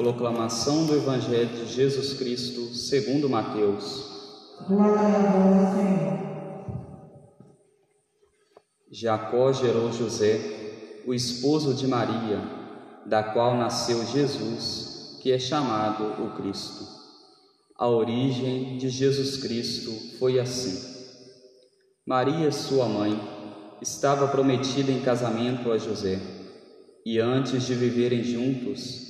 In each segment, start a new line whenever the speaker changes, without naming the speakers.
Proclamação do Evangelho de Jesus Cristo segundo Mateus.
Glória a vós, Senhor.
Jacó gerou José, o esposo de Maria, da qual nasceu Jesus, que é chamado o Cristo. A origem de Jesus Cristo foi assim. Maria, sua mãe, estava prometida em casamento a José, e antes de viverem juntos,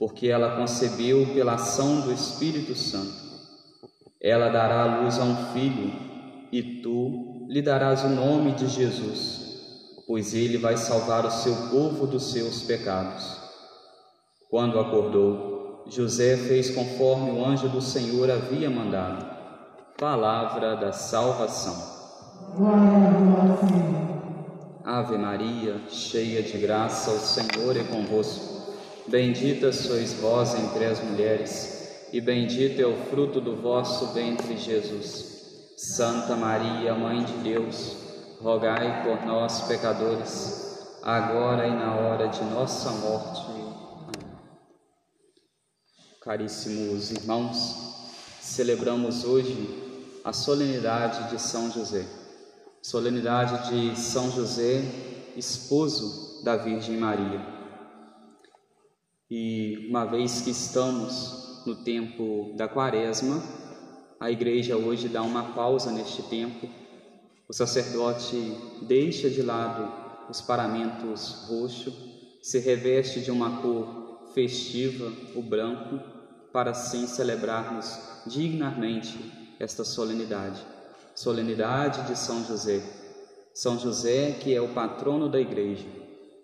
porque ela concebeu pela ação do Espírito Santo. Ela dará à luz a um filho, e tu lhe darás o nome de Jesus, pois ele vai salvar o seu povo dos seus pecados. Quando acordou, José fez conforme o anjo do Senhor havia mandado. Palavra da salvação. Ave Maria, cheia de graça, o Senhor é convosco. Bendita sois vós entre as mulheres, e bendito é o fruto do vosso ventre, Jesus. Santa Maria, Mãe de Deus, rogai por nós, pecadores, agora e na hora de nossa morte. Amém. Caríssimos irmãos, celebramos hoje a solenidade de São José, solenidade de São José, esposo da Virgem Maria. E uma vez que estamos no tempo da quaresma, a igreja hoje dá uma pausa neste tempo. O sacerdote deixa de lado os paramentos roxo, se reveste de uma cor festiva, o branco, para assim celebrarmos dignamente esta solenidade. Solenidade de São José. São José, que é o patrono da igreja,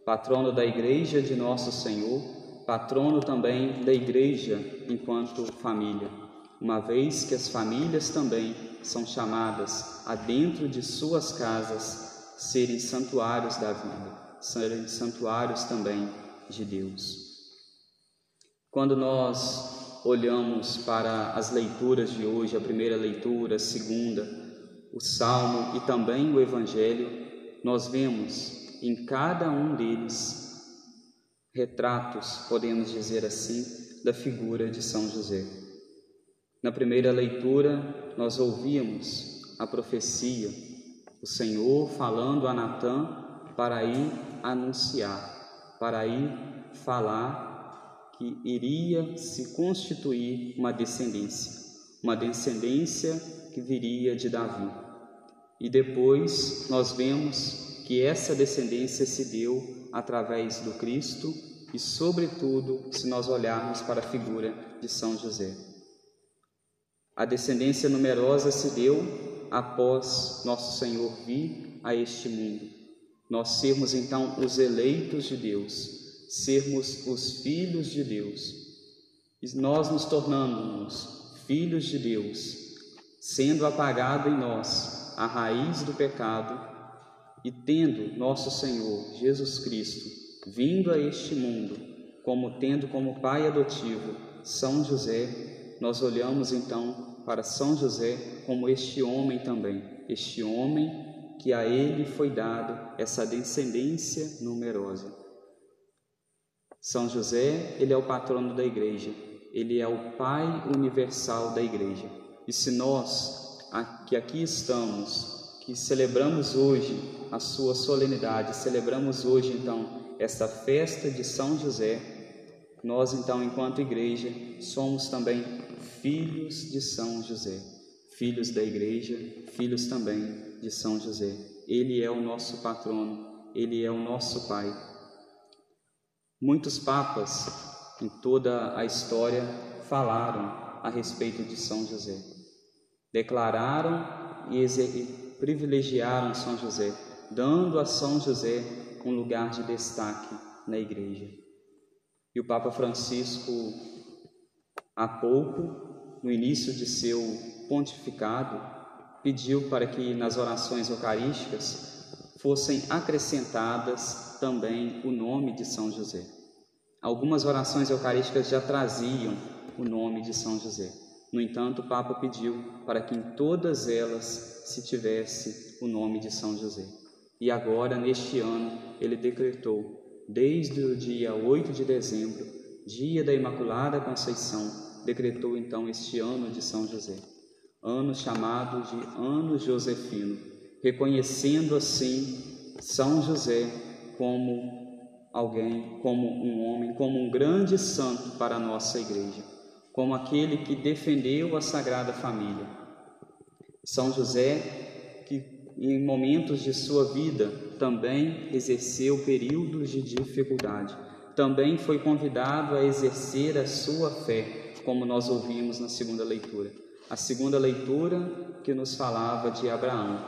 patrono da igreja de nosso Senhor patrono também da igreja enquanto família, uma vez que as famílias também são chamadas a dentro de suas casas serem santuários da vida, serem santuários também de Deus. Quando nós olhamos para as leituras de hoje, a primeira leitura, a segunda, o Salmo e também o Evangelho, nós vemos em cada um deles retratos, podemos dizer assim, da figura de São José. Na primeira leitura, nós ouvíamos a profecia, o Senhor falando a Natã para ir anunciar, para ir falar que iria se constituir uma descendência, uma descendência que viria de Davi. E depois nós vemos que essa descendência se deu através do Cristo e, sobretudo, se nós olharmos para a figura de São José. A descendência numerosa se deu após nosso Senhor vir a este mundo. Nós sermos então os eleitos de Deus, sermos os filhos de Deus. E nós nos tornamos filhos de Deus, sendo apagado em nós a raiz do pecado e tendo nosso Senhor Jesus Cristo vindo a este mundo, como tendo como pai adotivo São José, nós olhamos então para São José como este homem também, este homem que a ele foi dado essa descendência numerosa. São José, ele é o patrono da igreja, ele é o pai universal da igreja. E se nós que aqui estamos, que celebramos hoje a sua solenidade. Celebramos hoje, então, esta festa de São José. Nós, então, enquanto igreja, somos também filhos de São José, filhos da igreja, filhos também de São José. Ele é o nosso patrono, ele é o nosso pai. Muitos papas em toda a história falaram a respeito de São José, declararam e privilegiaram São José dando a São José um lugar de destaque na igreja. E o Papa Francisco Há pouco, no início de seu pontificado, pediu para que nas orações eucarísticas fossem acrescentadas também o nome de São José. Algumas orações eucarísticas já traziam o nome de São José. No entanto, o Papa pediu para que em todas elas se tivesse o nome de São José. E agora, neste ano, ele decretou, desde o dia 8 de dezembro, dia da Imaculada Conceição, decretou então este ano de São José, ano chamado de Ano Josefino, reconhecendo assim São José como alguém, como um homem, como um grande santo para a nossa igreja, como aquele que defendeu a Sagrada Família. São José, em momentos de sua vida também exerceu períodos de dificuldade, também foi convidado a exercer a sua fé, como nós ouvimos na segunda leitura. A segunda leitura que nos falava de Abraão.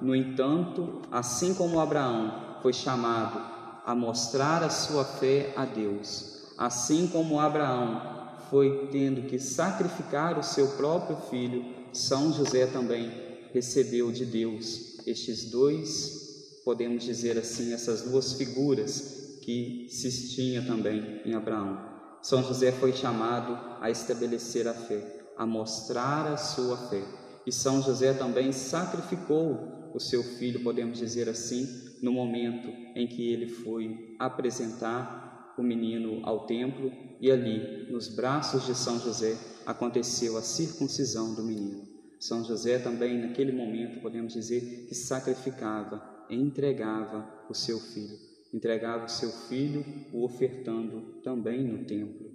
No entanto, assim como Abraão foi chamado a mostrar a sua fé a Deus, assim como Abraão foi tendo que sacrificar o seu próprio filho, São José também recebeu de Deus estes dois, podemos dizer assim, essas duas figuras que se tinha também em Abraão. São José foi chamado a estabelecer a fé, a mostrar a sua fé. E São José também sacrificou o seu filho, podemos dizer assim, no momento em que ele foi apresentar o menino ao templo e ali, nos braços de São José, aconteceu a circuncisão do menino. São José também, naquele momento, podemos dizer que sacrificava, entregava o seu filho, entregava o seu filho, o ofertando também no templo,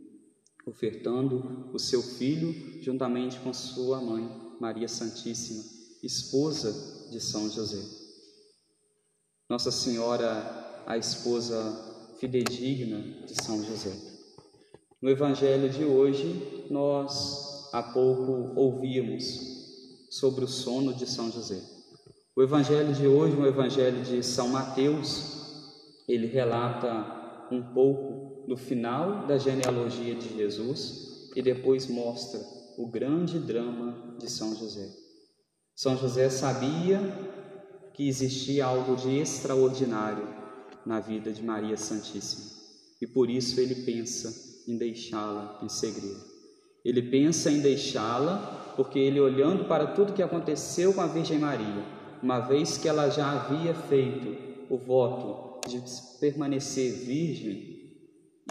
ofertando o seu filho juntamente com sua mãe, Maria Santíssima, esposa de São José. Nossa Senhora, a esposa fidedigna de São José. No Evangelho de hoje, nós há pouco ouvimos sobre o sono de São José. O Evangelho de hoje, o Evangelho de São Mateus, ele relata um pouco do final da genealogia de Jesus e depois mostra o grande drama de São José. São José sabia que existia algo de extraordinário na vida de Maria Santíssima e por isso ele pensa em deixá-la em segredo. Ele pensa em deixá-la porque ele, olhando para tudo que aconteceu com a Virgem Maria, uma vez que ela já havia feito o voto de permanecer virgem,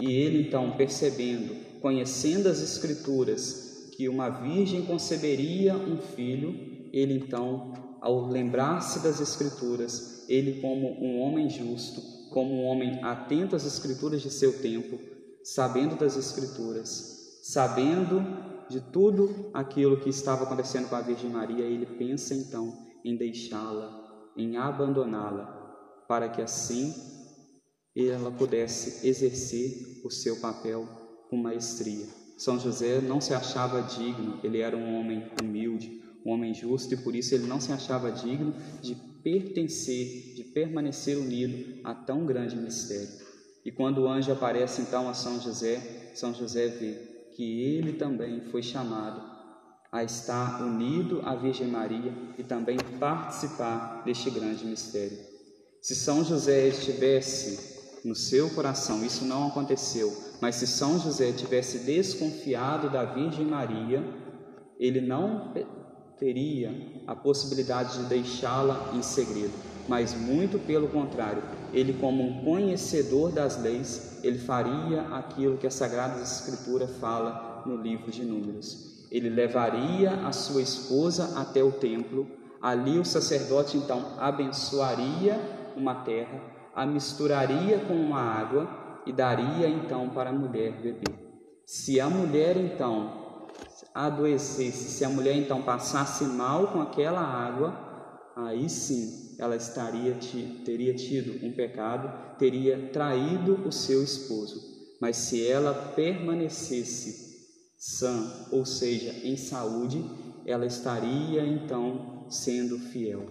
e ele então percebendo, conhecendo as Escrituras, que uma virgem conceberia um filho, ele então ao lembrar-se das Escrituras, ele, como um homem justo, como um homem atento às Escrituras de seu tempo, sabendo das Escrituras, sabendo de tudo aquilo que estava acontecendo com a Virgem Maria, ele pensa então em deixá-la, em abandoná-la, para que assim ela pudesse exercer o seu papel com maestria. São José não se achava digno, ele era um homem humilde, um homem justo, e por isso ele não se achava digno de pertencer, de permanecer unido a tão grande mistério. E quando o anjo aparece então a São José, São José vê que ele também foi chamado a estar unido à Virgem Maria e também participar deste grande mistério. Se São José estivesse no seu coração, isso não aconteceu, mas se São José tivesse desconfiado da Virgem Maria, ele não teria a possibilidade de deixá-la em segredo, mas muito pelo contrário, ele como um conhecedor das leis, ele faria aquilo que a Sagrada Escritura fala no livro de Números. Ele levaria a sua esposa até o templo, ali o sacerdote então abençoaria uma terra, a misturaria com uma água e daria então para a mulher beber. Se a mulher então adoecesse, se a mulher então passasse mal com aquela água, aí sim ela estaria teria tido um pecado, teria traído o seu esposo. Mas se ela permanecesse sã, ou seja, em saúde, ela estaria então sendo fiel.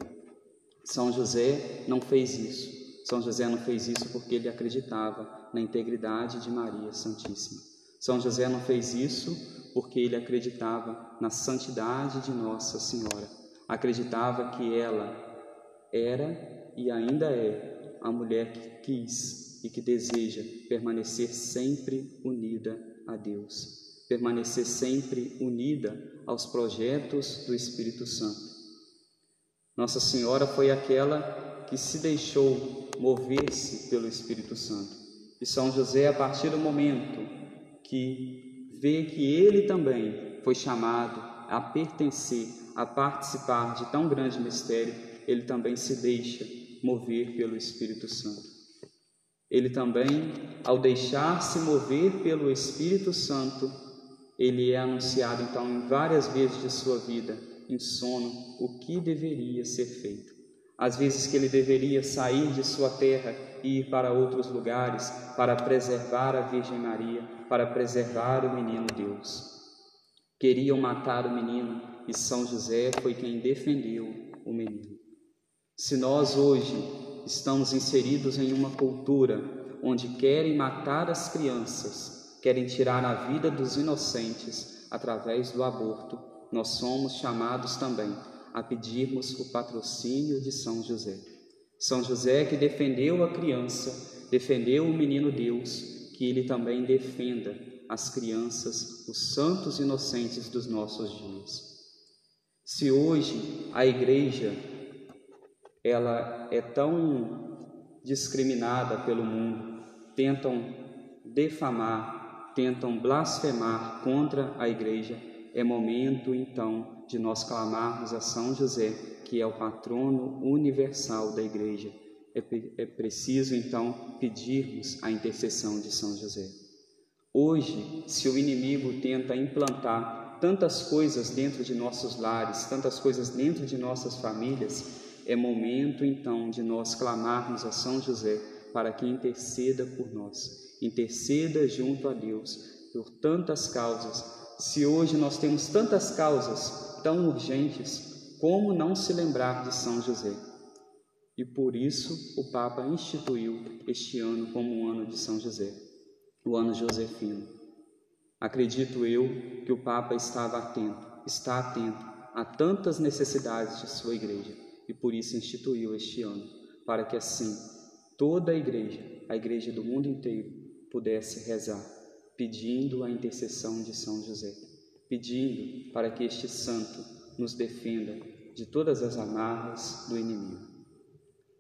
São José não fez isso. São José não fez isso porque ele acreditava na integridade de Maria Santíssima. São José não fez isso porque ele acreditava na santidade de Nossa Senhora, acreditava que ela era e ainda é a mulher que quis e que deseja permanecer sempre unida a Deus, permanecer sempre unida aos projetos do Espírito Santo. Nossa Senhora foi aquela que se deixou mover-se pelo Espírito Santo. E São José, a partir do momento que vê que ele também foi chamado a pertencer, a participar de tão grande mistério, ele também se deixa mover pelo Espírito Santo. Ele também, ao deixar-se mover pelo Espírito Santo, ele é anunciado então em várias vezes de sua vida, em sono, o que deveria ser feito. Às vezes que ele deveria sair de sua terra e ir para outros lugares para preservar a Virgem Maria, para preservar o menino Deus. Queriam matar o menino e São José foi quem defendeu o menino. Se nós hoje estamos inseridos em uma cultura onde querem matar as crianças, querem tirar a vida dos inocentes através do aborto, nós somos chamados também a pedirmos o patrocínio de São José. São José que defendeu a criança, defendeu o menino Deus, que ele também defenda as crianças, os santos inocentes dos nossos dias. Se hoje a igreja ela é tão discriminada pelo mundo, tentam defamar, tentam blasfemar contra a igreja, é momento então de nós clamarmos a São José, que é o patrono universal da igreja. É, é preciso então pedirmos a intercessão de São José. Hoje, se o inimigo tenta implantar tantas coisas dentro de nossos lares, tantas coisas dentro de nossas famílias, é momento então de nós clamarmos a São José para que interceda por nós, interceda junto a Deus por tantas causas se hoje nós temos tantas causas tão urgentes, como não se lembrar de São José? E por isso o Papa instituiu este ano como um ano de São José, o ano josefino. Acredito eu que o Papa estava atento, está atento a tantas necessidades de sua igreja e por isso instituiu este ano, para que assim toda a igreja, a igreja do mundo inteiro, pudesse rezar pedindo a intercessão de São José, pedindo para que este santo nos defenda de todas as amarras do inimigo.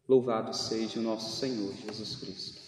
Louvado seja o nosso Senhor Jesus Cristo.